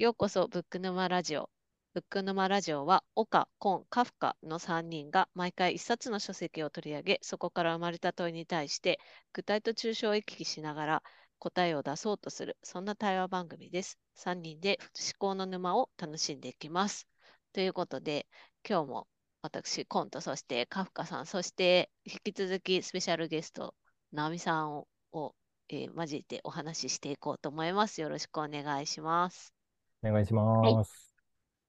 ようこそブック沼ラジオ。ブック沼ラジオは、岡、コン、カフカの3人が毎回一冊の書籍を取り上げ、そこから生まれた問いに対して、具体と抽象を行き来しながら答えを出そうとする、そんな対話番組です。3人で思考の沼を楽しんでいきます。ということで、今日も私、コンと、そしてカフカさん、そして引き続きスペシャルゲスト、ナオミさんをを、えー、交えてお話ししていこうと思います。よろしくお願いします。お願いします。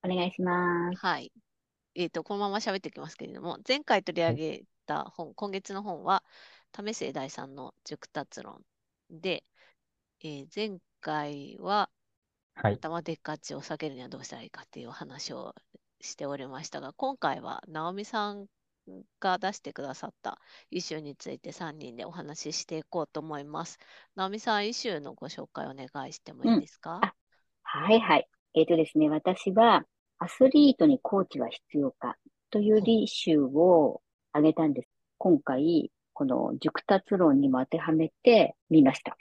はい、お願いします。はい。えっ、ー、と、このまま喋っていきますけれども、前回取り上げた本、はい、今月の本は、為末大さんの熟達論で、えー、前回は、はい、頭でっかちを下げるにはどうしたらいいかっていう話をしておりましたが、今回は直美さんが出してくださったイシューについて3人でお話ししていこうと思います。直美さん、イシューのご紹介お願いしてもいいですか、うんはいはい。えっ、ー、とですね、私は、アスリートにコーチは必要かという理集を挙げたんです。今回、この熟達論にも当てはめてみました。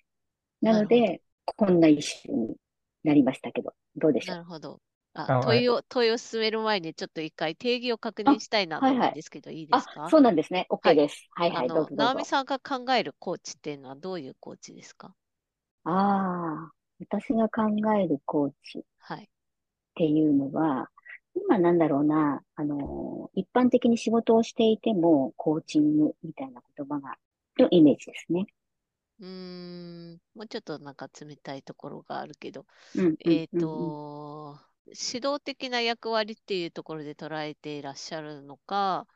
なので、こんな一周になりましたけど、どうでしょう？なるほど。あ問いを、問いを進める前にちょっと一回定義を確認したいなと思うんですけど、いいですか？そうなんですね。OK です。はい、はい、はい、どうぞ直美さんが考えるコーチっていうのはどういうコーチですか？ああ、私が考えるコーチっていうのは、今なんだろうな、あの、一般的に仕事をしていても、コーチングみたいな言葉が、のイメージですね。うーん、もうちょっとなんか冷たいところがあるけど、うん、えっ、ー、と、指導的な役割っていうところで捉えていらっしゃるのか、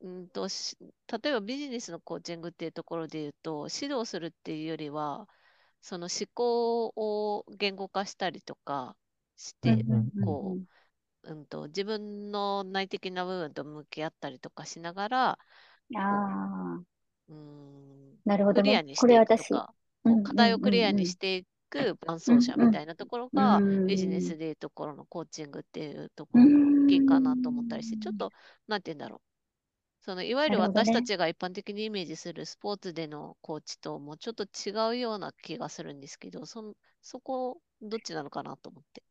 うんと例えばビジネスのコーチングっていうところで言うと、指導するっていうよりは、その思考を言語化したりとかして、こう、うんと、自分の内的な部分と向き合ったりとかしながら、ああ、うん、なるほど、ね、クリアにしていくとか、課題をクリアにしていく伴走者みたいなところが、ビジネスでいうところのコーチングっていうところが大きいかなと思ったりして、ちょっと、なんて言うんだろう。そのいわゆる私たちが一般的にイメージするスポーツでのコーチともちょっと違うような気がするんですけど、そそこ、どっちなのかなと思って。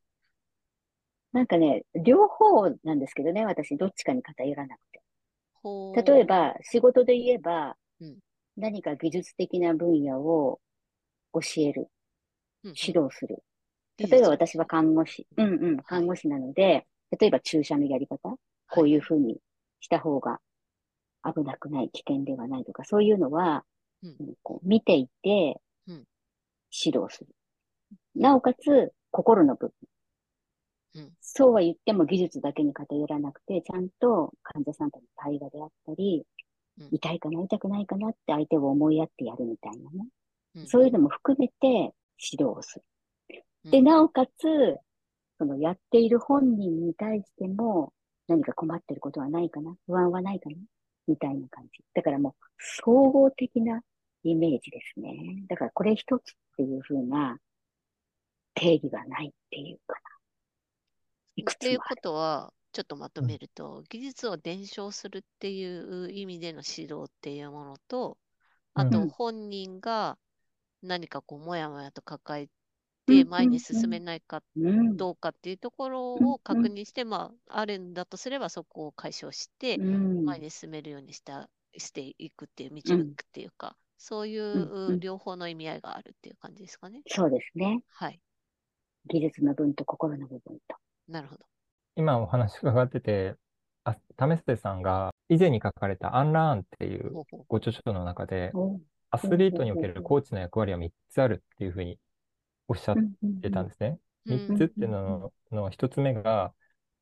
なんかね、両方なんですけどね、私、どっちかに偏らなくて。例えば、仕事で言えば、うん、何か技術的な分野を教える、指導する。例えば私は看護師、うんうん、看護師なので、例えば注射のやり方、こういうふうにした方が危なくない、危険ではないとか、そういうのは、うん、こう見ていて、指導する。なおかつ、心の部分。うん、そうは言っても技術だけに偏らなくて、ちゃんと患者さんとの対話であったり、うん、痛いかな、痛くないかなって相手を思いやってやるみたいなね。うん、そういうのも含めて指導をする。で、なおかつ、そのやっている本人に対しても何か困ってることはないかな不安はないかなみたいな感じ。だからもう、総合的なイメージですね。だからこれ一つっていうふうな定義がないっていうかな。いくつっていうことは、ちょっとまとめると、技術を伝承するっていう意味での指導っていうものと、あと本人が何かこう、もやもやと抱えて前に進めないかどうかっていうところを確認して、まあ、あるんだとすればそこを解消して、前に進めるようにしたしていくっていう、導くっていうか、そういう両方の意味合いがあるっていう感じですかね。そうですね。はい。技術の分と心の部分と。なるほど。今お話伺ってて、あ、為末さんが以前に書かれたアンラーンっていうご著書の中で、アスリートにおけるコーチの役割は3つあるっていうふうにおっしゃってたんですね。3つっていうのの1つ目が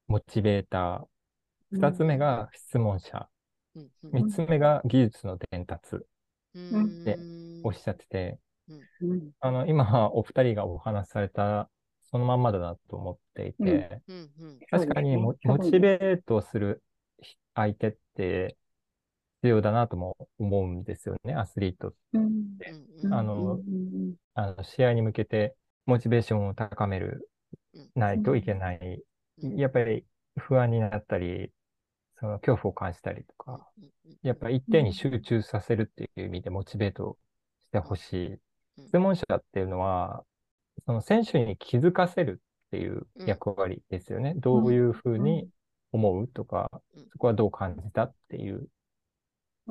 モチベーター、2つ目が質問者、3つ目が技術の伝達。っておっしゃってて、あの今お二人がお話しされたそのまんまだなと思っていて、確かにモチベートする相手って必要だなとも思うんですよね、アスリートって。あの、あの試合に向けてモチベーションを高める、ないといけない。やっぱり不安になったり、その恐怖を感じたりとか、やっぱり一点に集中させるっていう意味でモチベートしてほしい。質問者っていうのは、その選手に気づかせるっていう役割ですよね。うん、どういうふうに思うとか、うん、そこはどう感じたっていう。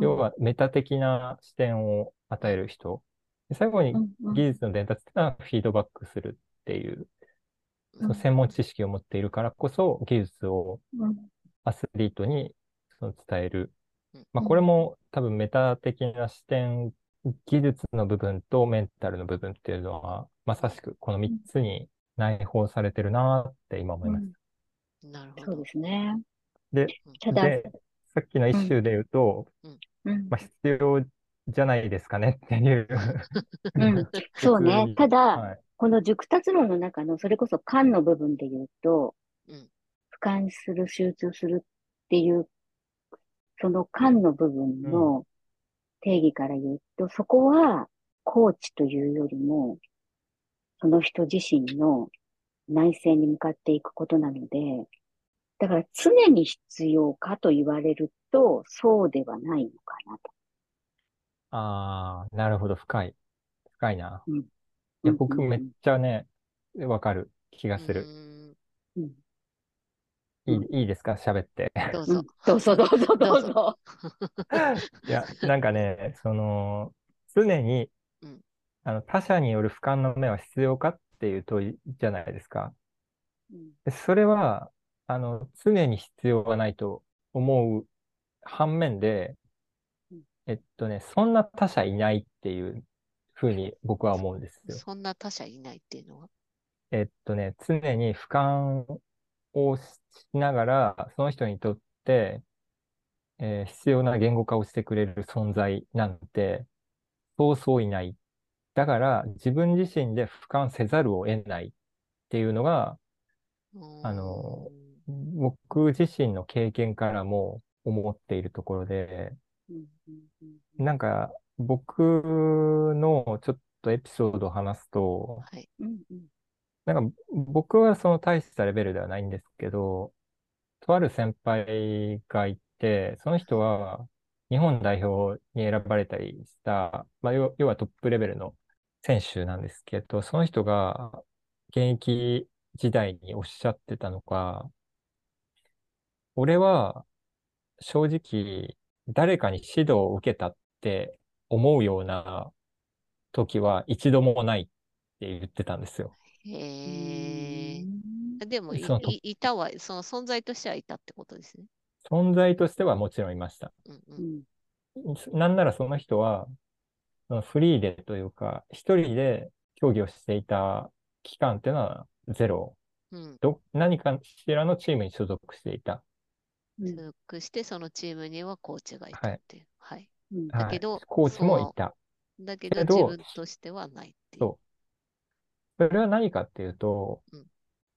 要はメタ的な視点を与える人。最後に技術の伝達っていうのはフィードバックするっていう、その専門知識を持っているからこそ技術をアスリートにその伝える。まあ、これも多分メタ的な視点、技術の部分とメンタルの部分っていうのは、まさしくこの3つに内包されてるなって今思います。うん、なるほど。そうですね。で、ただでさっきの一周で言うと、うん、まあ、必要じゃないですかねっていう。うん、そうね。ただ、はい、この熟達論の中の、それこそ感の部分で言うと、うん、俯瞰する、集中するっていう、その感の部分の定義から言うと、うん、そこは、コーチというよりも、その人自身の内政に向かっていくことなので、だから常に必要かと言われると、そうではないのかなと。ああ、なるほど、深い。深いな。うん、いや、僕めっちゃね、わかる気がする。うん、いい、いいですか？喋って。どうぞ。どうぞ、どうぞ、どうぞ。いや、なんかね、その、常に、あの他者による俯瞰の目は必要かっていう問いじゃないですか。それは、あの、常に必要はないと思う反面で、えっとね、そんな他者いないっていうふうに僕は思うんですよ。そんな他者いないっていうのは？えっとね、常に俯瞰をしながら、その人にとって、えー、必要な言語化をしてくれる存在なんて、そうそういない。だから、自分自身で俯瞰せざるを得ないっていうのが、あの、僕自身の経験からも思っているところで、なんか、僕のちょっとエピソードを話すと、はい、なんか僕はその大したレベルではないんですけど、とある先輩がいて、その人は日本代表に選ばれたりした、まあ、要はトップレベルの選手なんですけど、その人が現役時代におっしゃってたのが、俺は正直誰かに指導を受けたって思うような時は一度もないって言ってたんですよ。へえ。でもい、いたは、その存在としてはいたってことですね。存在としてはもちろんいました。うんうん、なんならその人は、そのフリーでというか、一人で競技をしていた期間っていうのはゼロ。うん、ど何かしらのチームに所属していた。所属して、そのチームにはコーチがいたっていう。はい。はい、だけど、はい、コーチもいた。だけど、自分としてはないっていう。そう。それは何かっていうと、うん、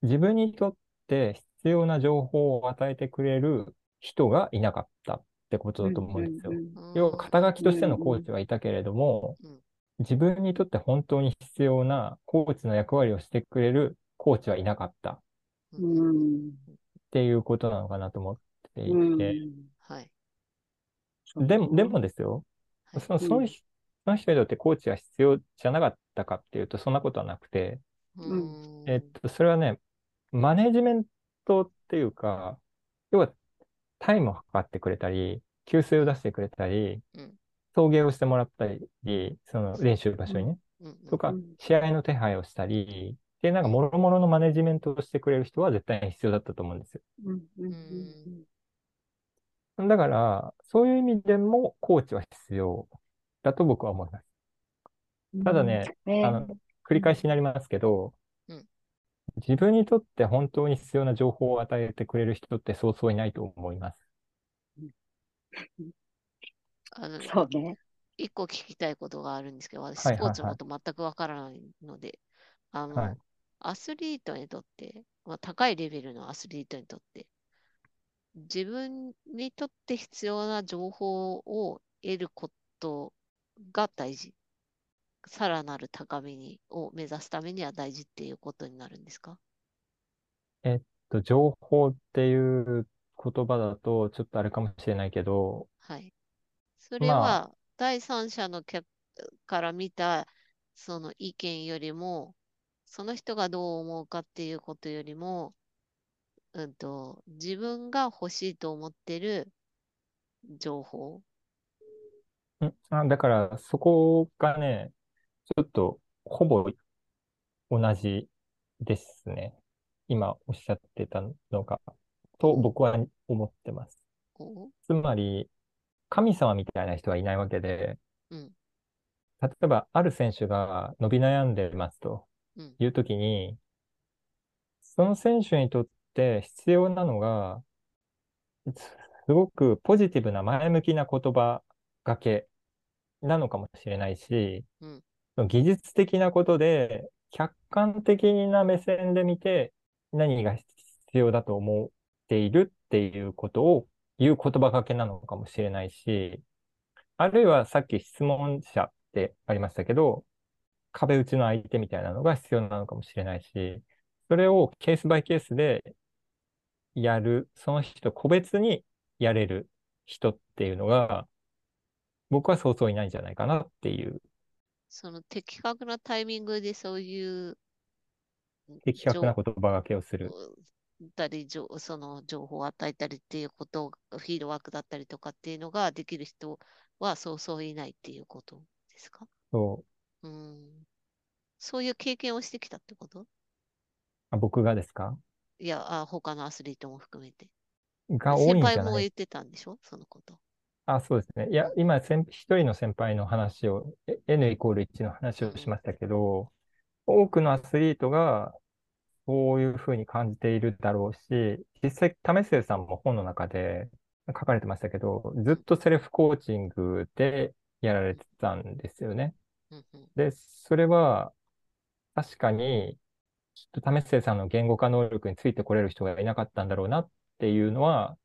自分にとって必要な情報を与えてくれる人がいなかったってことだと思うんですよ。要は、肩書きとしてのコーチはいたけれども、うん、自分にとって本当に必要なコーチの役割をしてくれるコーチはいなかった。っていうことなのかなと思っていて。はい。でも、でもですよ、そのその人その人にとってコーチは必要じゃなかったかっていうと、そんなことはなくて、えっと、それはね、マネジメントっていうか、要はタイムを測ってくれたり、給水を出してくれたり、送迎をしてもらったり、その練習場所にね、とか、試合の手配をしたり、で、なんか、もろもろのマネジメントをしてくれる人は絶対に必要だったと思うんですよ。だから、そういう意味でも、コーチは必要だと僕は思います。ただね、うん、あの、繰り返しになりますけど、うん、自分にとって本当に必要な情報を与えてくれる人ってそうそういないと思います。あのそうね。一個聞きたいことがあるんですけど、私、スポーツのこと全くわからないので、あの、はい、アスリートにとって、まあ、高いレベルのアスリートにとって、自分にとって必要な情報を得ることが大事。さらなる高みにを目指すためには大事っていうことになるんですか？えっと、情報っていう言葉だとちょっとあれかもしれないけど、はい。それは第三者の客から見たその意見よりもその人がどう思うかっていうことよりも、うんと、自分が欲しいと思ってる情報。んあだから、そこがね、ちょっと、ほぼ同じですね。今おっしゃってたのが、と僕は思ってます。つまり、神様みたいな人はいないわけで、うん、例えば、ある選手が伸び悩んでますというときに、うん、その選手にとって必要なのが、すごくポジティブな前向きな言葉がけなのかもしれないし、うん、技術的なことで客観的な目線で見て何が必要だと思っているっていうことを言う言葉がけなのかもしれないし、あるいはさっき質問者ってありましたけど、壁打ちの相手みたいなのが必要なのかもしれないし、それをケースバイケースでやる、その人個別にやれる人っていうのが、僕はそうそういないんじゃないかなっていう。その的確なタイミングでそういう的確な言葉がけをする。たり、その情報を与えたりっていうこと、フィードバックだったりとかっていうのができる人はそうそういないっていうことですか？そう。うん。そういう経験をしてきたってこと？あ僕がですか？いやあ、他のアスリートも含めて。が多いんじゃない？先輩も言ってたんでしょ？そのこと。あ、そうですね。いや、今、一人の先輩の話を、N イコール1の話をしましたけど、多くのアスリートがそういうふうに感じているだろうし、実際、為末さんも本の中で書かれてましたけど、ずっとセルフコーチングでやられてたんですよね。で、それは確かに、きっと為末さんの言語化能力についてこれる人がいなかったんだろうなっていうのは、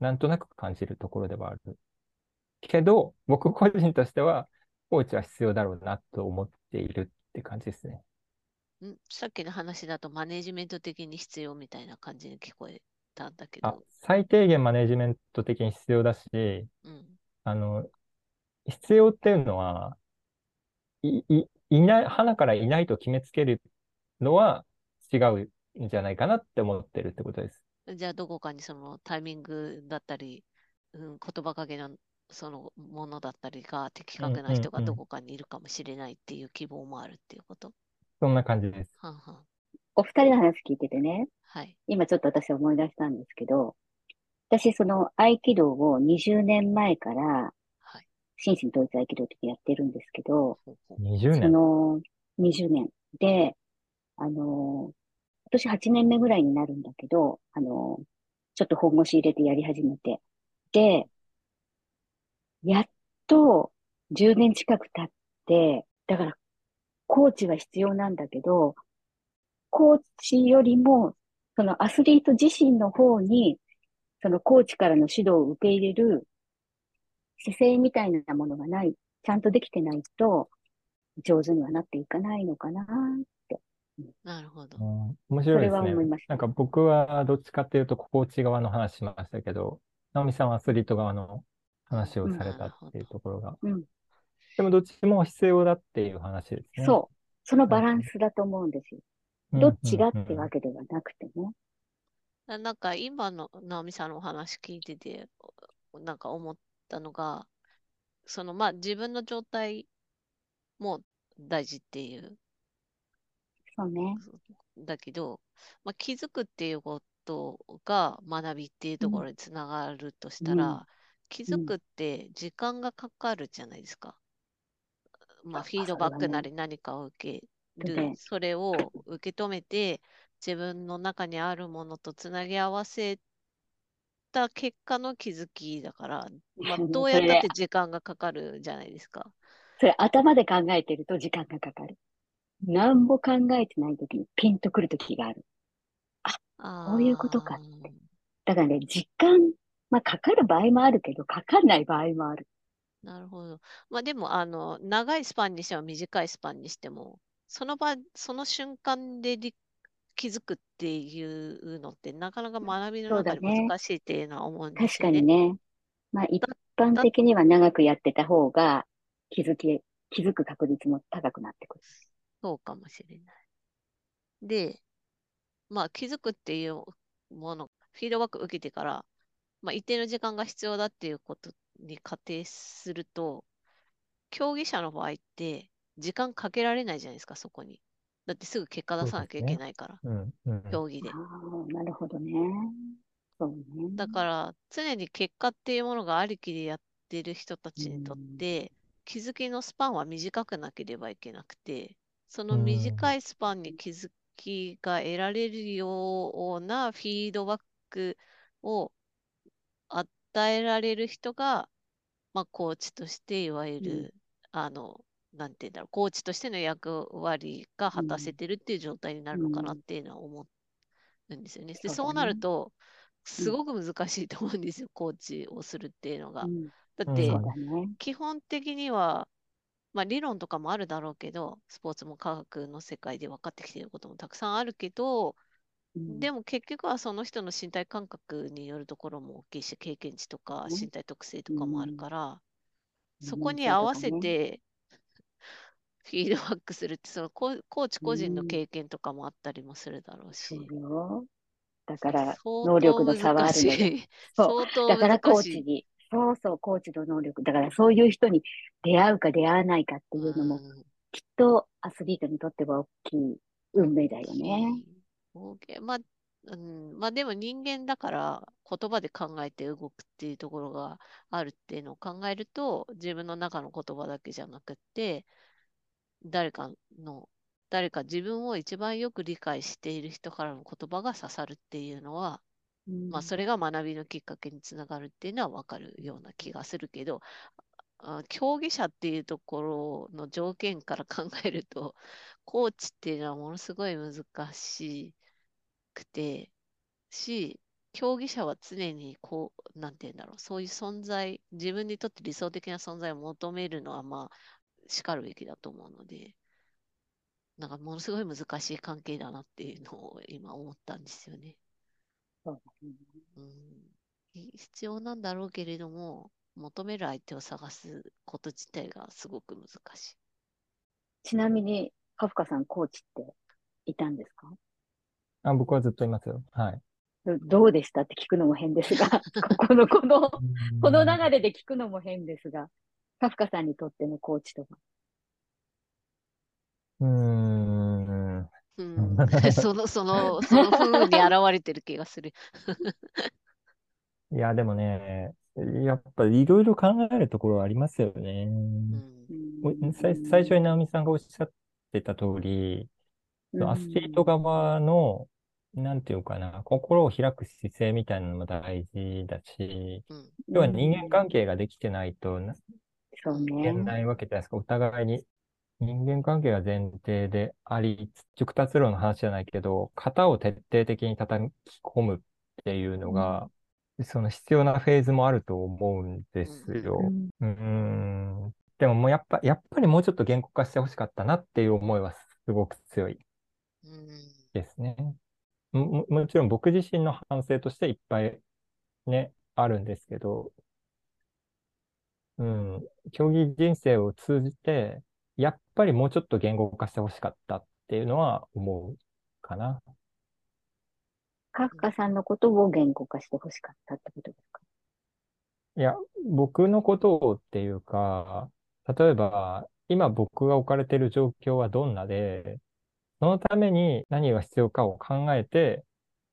なんとなく感じるところではある。けど、僕個人としては、コーチは必要だろうなと思っているって感じですね。んさっきの話だとマネジメント的に必要みたいな感じに聞こえたんだけど。最低限マネジメント的に必要だし、うん、あの、必要っていうのは、い、い、いない、花からいないと決めつけるのは違うんじゃないかなって思ってるってことです。じゃあ、どこかにそのタイミングだったり、うん、言葉かけのそのものだったりが的確な人がどこかにいるかもしれないっていう希望もあるっていうこと、そんな感じです。はんはん。お二人の話聞いててね、はい、今ちょっと私思い出したんですけど、私その合気道を20年前から、はい、心身統一合気道ってやってるんですけど、20年。その20年。で、あの、今今年8年目ぐらいになるんだけど、あの、ちょっと本腰入れてやり始めて。で、やっと10年近く経って、だからコーチは必要なんだけど、コーチよりも、そのアスリート自身の方に、そのコーチからの指導を受け入れる姿勢みたいなものがない、ちゃんとできてないと、上手にはなっていかないのかな。なるほど。面白いですね。なんか僕はどっちかっていうと、コーチ側の話しましたけど、直美さんはアスリート側の話をされたっていうところが。うん、でもどっちも必要だっていう話ですね。そう。そのバランスだと思うんですよ。どっちがってわけではなくてね。なんか今の直美さんのお話聞いてて、なんか思ったのが、そのまあ自分の状態も大事っていう。そうね。だけど、まあ、気づくっていうことが学びっていうところにつながるとしたら、うん、気づくって時間がかかるじゃないですか。まあ、フィードバックなり何かを受ける、それを受け止めて、自分の中にあるものとつなぎ合わせた結果の気づきだから、まあ、どうやったって時間がかかるじゃないですか。それ頭で考えてると時間がかかる。何も考えてない時にピンとくる時がある。あ、こういうことかって。だからね、実感、まあかかる場合もあるけど、かかんない場合もある。なるほど。まあでも、あの、長いスパンにしても短いスパンにしても、その場、その瞬間で気づくっていうのって、なかなか学びの中で難しいっていうのは思うんですよね。確かにね。まあ一般的には長くやってた方が気づき、気づく確率も高くなってくる。そうかもしれない。で、まあ気づくっていうもの、フィードバック受けてから、まあ一定の時間が必要だっていうことに仮定すると、競技者の場合って時間かけられないじゃないですか、そこに。だってすぐ結果出さなきゃいけないから、ねうんうん、競技で。なるほどね。そうね。だから常に結果っていうものがありきでやってる人たちにとって、気づきのスパンは短くなければいけなくて、その短いスパンに気づきが得られるようなフィードバックを与えられる人が、まあ、コーチとしていわゆる、うん、あの、なんて言うんだろう、コーチとしての役割が果たせてるっていう状態になるのかなっていうのは思うんですよね。で、そうなると、すごく難しいと思うんですよ、コーチをするっていうのが。だって、基本的には、まあ、理論とかもあるだろうけど、スポーツも科学の世界で分かってきていることもたくさんあるけど、うん、でも結局はその人の身体感覚によるところも大きいし、経験値とか身体特性とかもあるから、うん、そこに合わせて フィードバックするって、そのコーチ個人の経験とかもあったりもするだろうし。うだから、能力の差はあるので。そう。だからコーチに。そうそう、コーチの能力。だからそういう人に出会うか出会わないかっていうのも、きっとアスリートにとっては大きい運命だよね。OK。まあ、うん、まあでも人間だから言葉で考えて動くっていうところがあるっていうのを考えると自分の中の言葉だけじゃなくって誰かの誰か自分を一番よく理解している人からの言葉が刺さるっていうのはまあ、それが学びのきっかけにつながるっていうのは分かるような気がするけど、あ競技者っていうところの条件から 考えると、コーチっていうのはものすごい難しくて、し、競技者は常にこう、なんて言うんだろう、そういう存在、自分にとって理想的な存在を求めるのは、まあ、しかるべきだと思うので、なんかものすごい難しい関係だなっていうのを今思ったんですよね。うん、必要なんだろうけれども、求める相手を探すこと自体がすごく難しい。ちなみに、カフカさん、コーチっていたんですか？あ僕はずっといますよ。はい。どうでしたって聞くのも変ですが、ここの、この、この流れで聞くのも変ですが、カフカさんにとってのコーチとか。うん。うん、その、その、その風に現れてる気がする。いや、でもね、やっぱりいろいろ考えるところはありますよね。うん、最最初に直美さんがおっしゃってた通り、うん、アスリート側の、なんていうかな、心を開く姿勢みたいなのも大事だし、うん、要は人間関係ができてないと、そうね。いけないわけじゃないですか。お互いに人間関係が前提であり、直達論の話じゃないけど、型を徹底的に叩き込むっていうのが、うん、その必要なフェーズもあると思うんですよ。うん、うんでももうやっぱ、やっぱりもうちょっと言語化してほしかったなっていう思いはすごく強いですね。ももちろん僕自身の反省としていっぱいね、あるんですけど、うん、競技人生を通じて、やっぱりもうちょっと言語化してほしかったっていうのは思うかな。カフカさんのことを言語化してほしかったってことですか？いや、僕のことをっていうか、例えば、今僕が置かれている状況はどんなで、そのために何が必要かを考えて、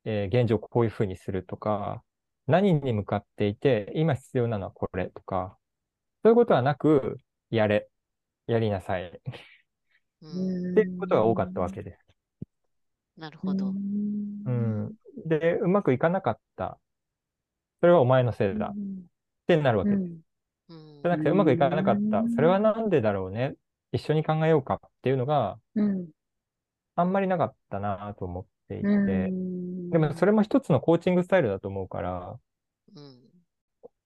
えー、現状こういうふうにするとか、何に向かっていて、今必要なのはこれとか、そういうことはなく、やれやりなさい。っていうことが多かったわけです。なるほど。うん。で、うまくいかなかった。それはお前のせいだ。ってなるわけです。じゃなくて、うまくいかなかった。それはなんでだろうね。一緒に考えようかっていうのが、あんまりなかったなと思っていて。でも、それも一つのコーチングスタイルだと思うから、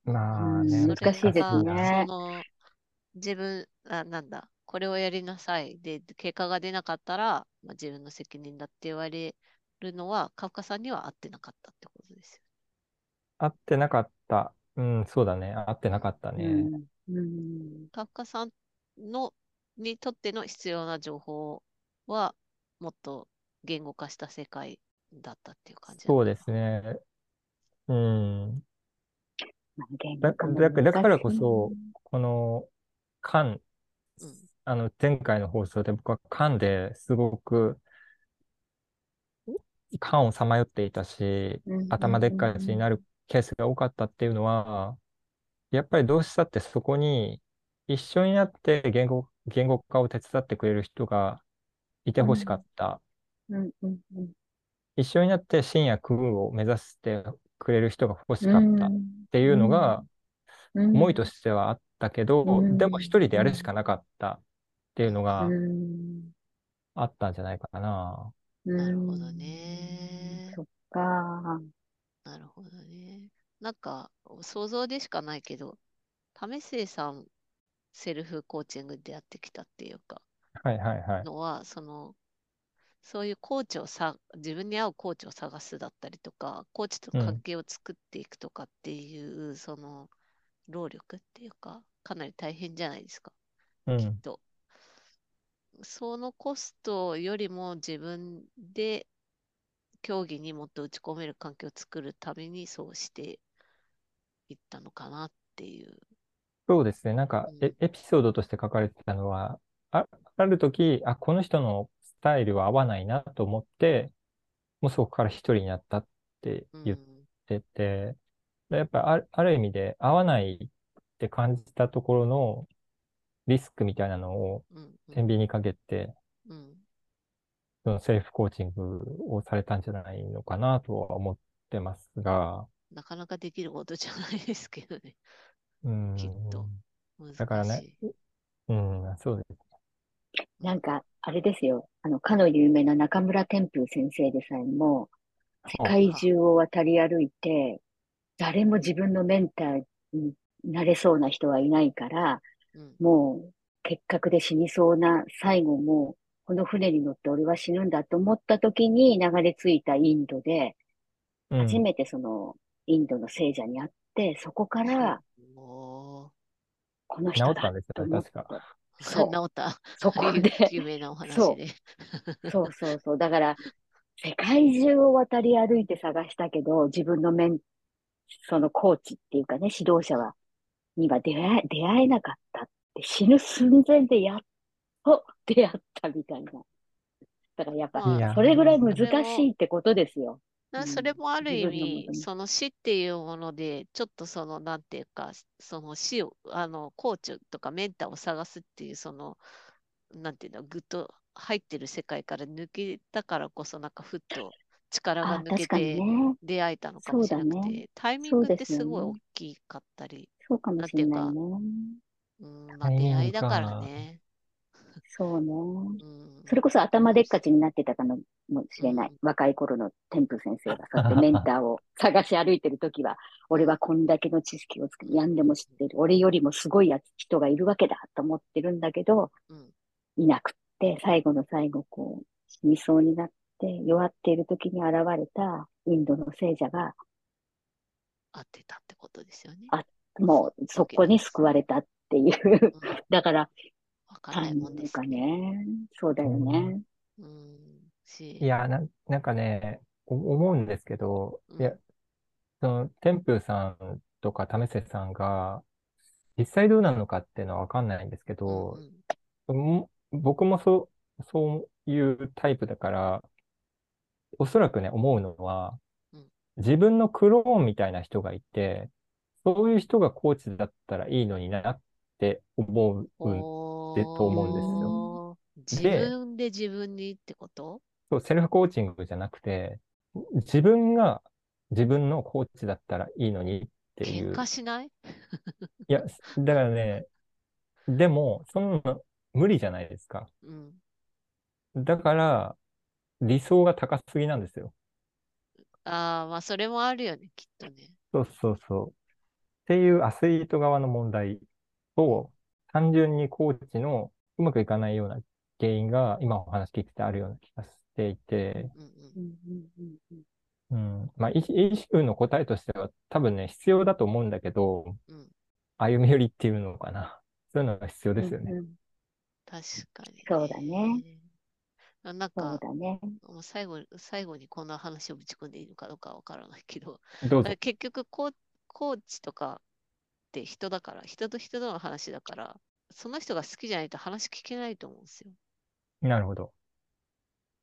まあね、難しいですね。自分、あ、なんだ、これをやりなさい。で、結果が出なかったら、まあ、自分の責任だって言われるのは、カフカさんには合ってなかったってことですよ。合ってなかった。うん、そうだね。合ってなかったね。うん、カフカさんのにとっての必要な情報は、もっと言語化した世界だったっていう感じそうですね。うん。だだだからこそ、この、カン、うん、あの、前回の放送で僕はカンですごく、缶をさまよっていたし、頭でっかちになるケースが多かったっていうのは、やっぱりどうしたってそこに一緒になって言語言語化を手伝ってくれる人がいてほしかった。一緒になって深夜空を目指してくれる人が欲しかったっていうのが思いとしてはあったけど、でも一人でやるしかなかったっていうのがあったんじゃないかな。なるほどね。そっか。なるほどね。なんか、想像でしかないけど、為末さん、セルフコーチングでやってきたっていうか、はいはいはい。のは、その、そういうコーチをさ、自分に合うコーチを探すだったりとか、コーチと関係を作っていくとかっていう、うん、その、労力っていうか、かなり大変じゃないですか、うん、きっと。そのコストよりも自分で競技にもっと打ち込める環境を作るためにそうしていったのかなっていう。そうですね。なんか、うん、エピソードとして書かれてたのは、あある時、あ、この人のスタイルは合わないなと思って、もうそこから一人になったって言ってて、うん、やっぱあある意味で合わないって感じたところのリスクみたいなのを天秤にかけて、うん、そのセルフコーチングをされたんじゃないのかなとは思ってますが。なかなかできることじゃないですけどね。うん。きっと。だからね、うん、そうです。なんか、あれですよ。あの、かの有名な中村天風先生でさえも、世界中を渡り歩いて、誰も自分のメンターになれそうな人はいないから、うん、もう結核で死にそうな最後もこの船に乗って俺は死ぬんだと思った時に流れ着いたインドで、初めてそのインドの聖者に会って、そこから、この人だと思った。そう。治った。そこで。有名なお話で。そうそうそうそう。だから、世界中を渡り歩いて探したけど、自分のメン、そのコーチっていうかね、指導者は、には出会え、出会えなかったって死ぬ寸前でやっと出会ったみたいな。だからやっぱ、それぐらい難しいってことですよ。それもある意味、うん、その死っていうもので、ちょっとその、なんていうか、その死を、あの、コーチとかメンターを探すっていう、その、なんていうの、ぐっと入ってる世界から抜けたからこそ、なんかふっと力が抜けて出会えたのかもしれなくて、ね、タイミングってすごい大きかったり、そうかもしれないね。うん、まあ、出会いだからね。そうね。それこそ頭でっかちになってたかもしれない。若い頃の天風先生が、そうやってメンターを探し歩いてるときは、俺はこんだけの知識をつけて、んでも知ってる。俺よりもすごいや人がいるわけだと思ってるんだけど、いなくって、最後の最後、こう、死にそうになって、弱っているときに現れたインドの聖者が、会ってたってことですよね。あ、もうそこに救われたっていう。だから、わかんないもんですね。そうだよね。うん、いやな、なんかね、思うんですけど、うん、いや、その、天風さんとか為末さんが、実際どうなのかっていうのはわかんないんですけど、うん、僕もそう、そういうタイプだから、おそらくね、思うのは、自分のクローンみたいな人がいて、そういう人がコーチだったらいいのになって思うでと思うんですよ。自分で自分にってこと？そう、セルフコーチングじゃなくて、自分が自分のコーチだったらいいのにっていう。喧嘩しない？いや、だからね、でも、そんな無理じゃないですか。うん、だから、理想が高すぎなんですよ。ああ、まあ、それもあるよね、きっとね。そうそうそう。っていうアスリート側の問題と、単純にコーチのうまくいかないような原因が今お話聞いててあるような気がしていて、うん、まあ、イシューの答えとしては多分ね、必要だと思うんだけど、うん、歩み寄りっていうのかな。そういうのが必要ですよね。うんうん、確かに、そうだね。なんか、そうだね。もう最後最後にこんな話をぶち込んでいいのかどうかわからないけど、どうぞ。結局コー、コーチとかって人だから、人と人との話だから、その人が好きじゃないと話聞けないと思うんですよ。なるほど。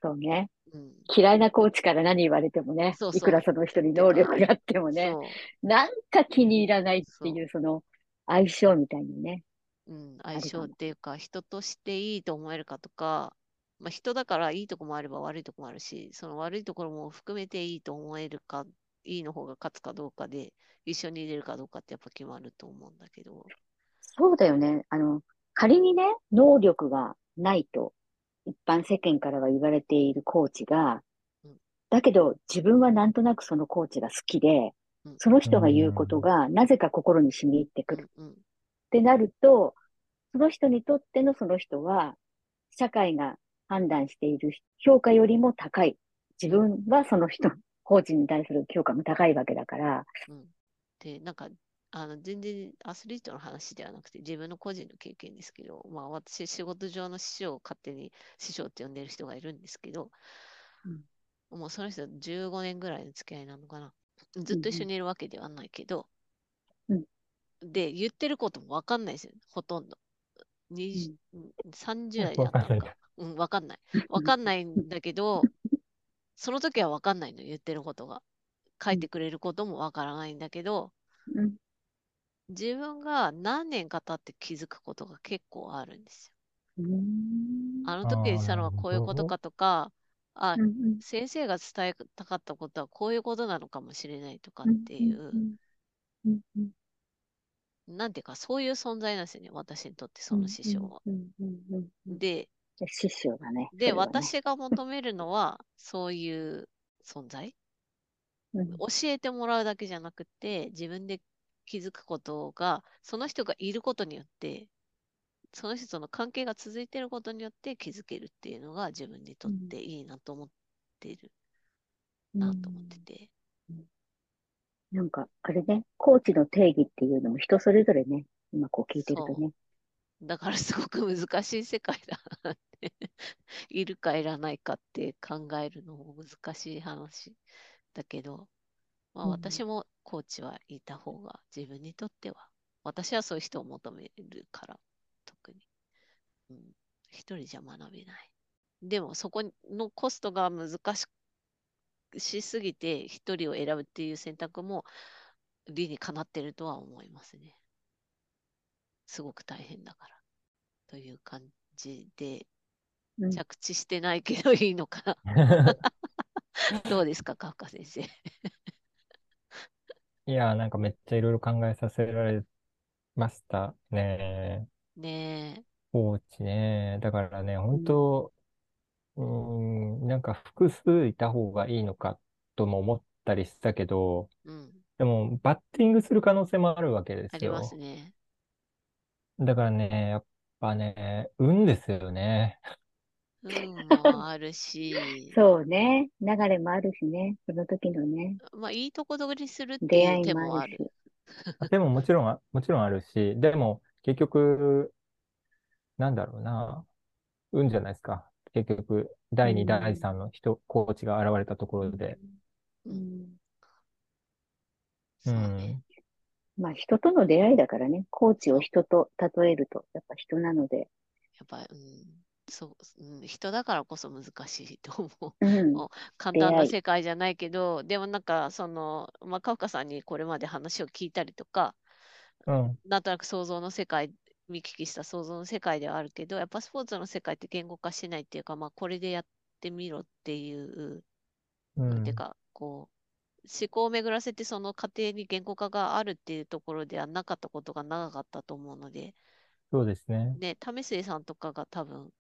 そうね。うん、嫌いなコーチから何言われてもね、そうそういくらその人に能力があってもね、なんか気に入らないっていう、その相性みたいにね。うん、相性っていうか、人としていいと思えるかとか、まあ、人だからいいとこもあれば悪いとこもあるし、その悪いところも含めていいと思えるか、いいの方が勝つかどうかで、一緒に入れるかどうかってやっぱ決まると思うんだけど。そうだよね。あの、仮にね、能力がないと、一般世間からは言われているコーチが、うん、だけど自分はなんとなくそのコーチが好きで、うん、その人が言うことがなぜか心に染み入ってくる。うん、ってなると、その人にとってのその人は、社会が判断している評価よりも高い。自分はその人、コーチに対する評価も高いわけだから。うん、で、なんかあの全然アスリートの話ではなくて自分の個人の経験ですけど、まあ、私仕事上の師匠を勝手に師匠って呼んでる人がいるんですけど、うん、もうその人15年ぐらいの付き合いなのかなずっと一緒にいるわけではないけど、うん、で言ってることも分かんないですよ、ほとんど。うん、30代だったのか。うん、分かんない。分かんないんだけど、その時は分かんないの、言ってることが。書いてくれることも分からないんだけど、うん、自分が何年か経って気づくことが結構あるんですよ。あの時にしたのはこういうことかとか、あ、うんうん、先生が伝えたかったことはこういうことなのかもしれないとかっていう、うんうん、なんていうか、そういう存在なんですよね、私にとってその師匠は。で、師匠だね。で、ね、私が求めるのは、そういう存在？教えてもらうだけじゃなくて、自分で気づくことが、その人がいることによって、その人との関係が続いていることによって気づけるっていうのが自分にとっていいなと思っている、うん、なと思ってて、うん。なんか、あれね、コーチの定義っていうのも人それぞれね、今こう聞いてるとね。だからすごく難しい世界だなっているかいらないかって考えるのも難しい話だけど、まあ、私もコーチはいた方が自分にとっては、私はそういう人を求めるから、特に。うん、一人じゃ学べない。でも、そこのコストが難ししすぎて、一人を選ぶっていう選択も理にかなってるとは思いますね。すごく大変だから。という感じで、着地してないけどいいのかな。どうですか、カフカ先生。いやなんかめっちゃいろいろ考えさせられましたね。ねえ。コーチね。だからね、本当、うん、なんか複数いた方がいいのかとも思ったりしたけど、うん、でもバッティングする可能性もあるわけですよ。ありますね。だからね、やっぱね、運ですよね。運もあるし、そうね。流れもあるしね。その時のね。まあ、いいとこ取りするっていう手もある。でももちろん、もちろんあるし、でも結局、なんだろうな、運じゃないですか。結局、第2、第3の人、コーチが現れたところで。うん。うん。まあ、人との出会いだからね。コーチを人と例えると、やっぱ人なので。やっぱ、うん。そう、うん、人だからこそ難しいと思う。うん、簡単な世界じゃないけど、でもなんかその、まあ、カフカさんにこれまで話を聞いたりとか、うん、なんとなく想像の世界、見聞きした想像の世界ではあるけど、やっぱスポーツの世界って言語化しないっていうか、まあ、これでやってみろっていう、うん、ていうか、こう、思考を巡らせてその過程に言語化があるっていうところではなかったことが長かったと思うので、そうですね。ね、為末さんとかが多分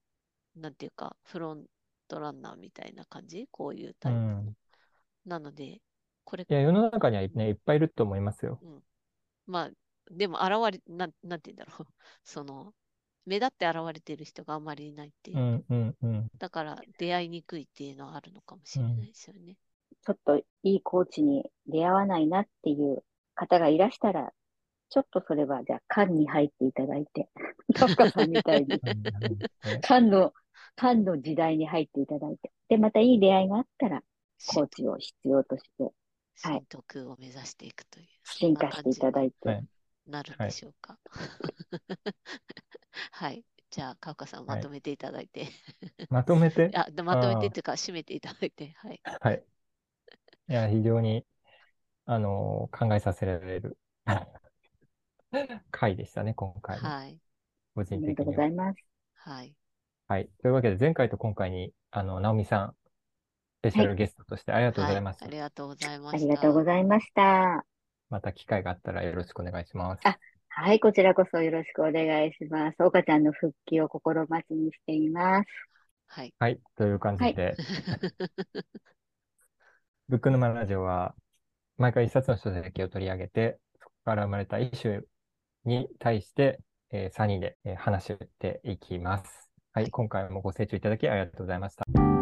なんていうか、フロントランナーみたいな感じ？こういうタイプ、うん、なので、これ。いや、世の中にはね、いっぱいいると思いますよ。うん、まあ、でも現れ、なん、なんて言うんだろう。その、目立って現れてる人があんまりいないっていう。うんうんうん、だから出会いにくいっていうのはあるのかもしれないですよね。うん、ちょっといいコーチに出会わないなっていう方がいらしたら、ちょっとそれは、じゃあ、缶に入っていただいて、カフカさんみたいに、缶の間の時代に入っていただいて、で、またいい出会いがあったら、コーチを必要として、はい。徳を目指していくという。進化していただいて。なるんでしょうか。はい。じゃあ、かうかさん、まとめていただいて。はい、まとめて？あまとめてっていうか、締めていただいて。はい。はい。いや、非常に、あのー、考えさせられる回でしたね、今回はい。個人的に。ありがとうございます。はい。はい。というわけで、前回と今回に、あの、直美さん、スペシャルゲストとしてありがとうございました。はい、ありがとうございました。ありがとうございました。また機会があったらよろしくお願いします。あ、はい、こちらこそよろしくお願いします。岡ちゃんの復帰を心待ちにしています。はい。はい、という感じで、はい、ブック沼ラジオは、毎回一冊の書籍を取り上げて、そこから生まれた一種に対して、えー、3人で、えー、話していきます。はい、今回もご清聴いただきありがとうございました。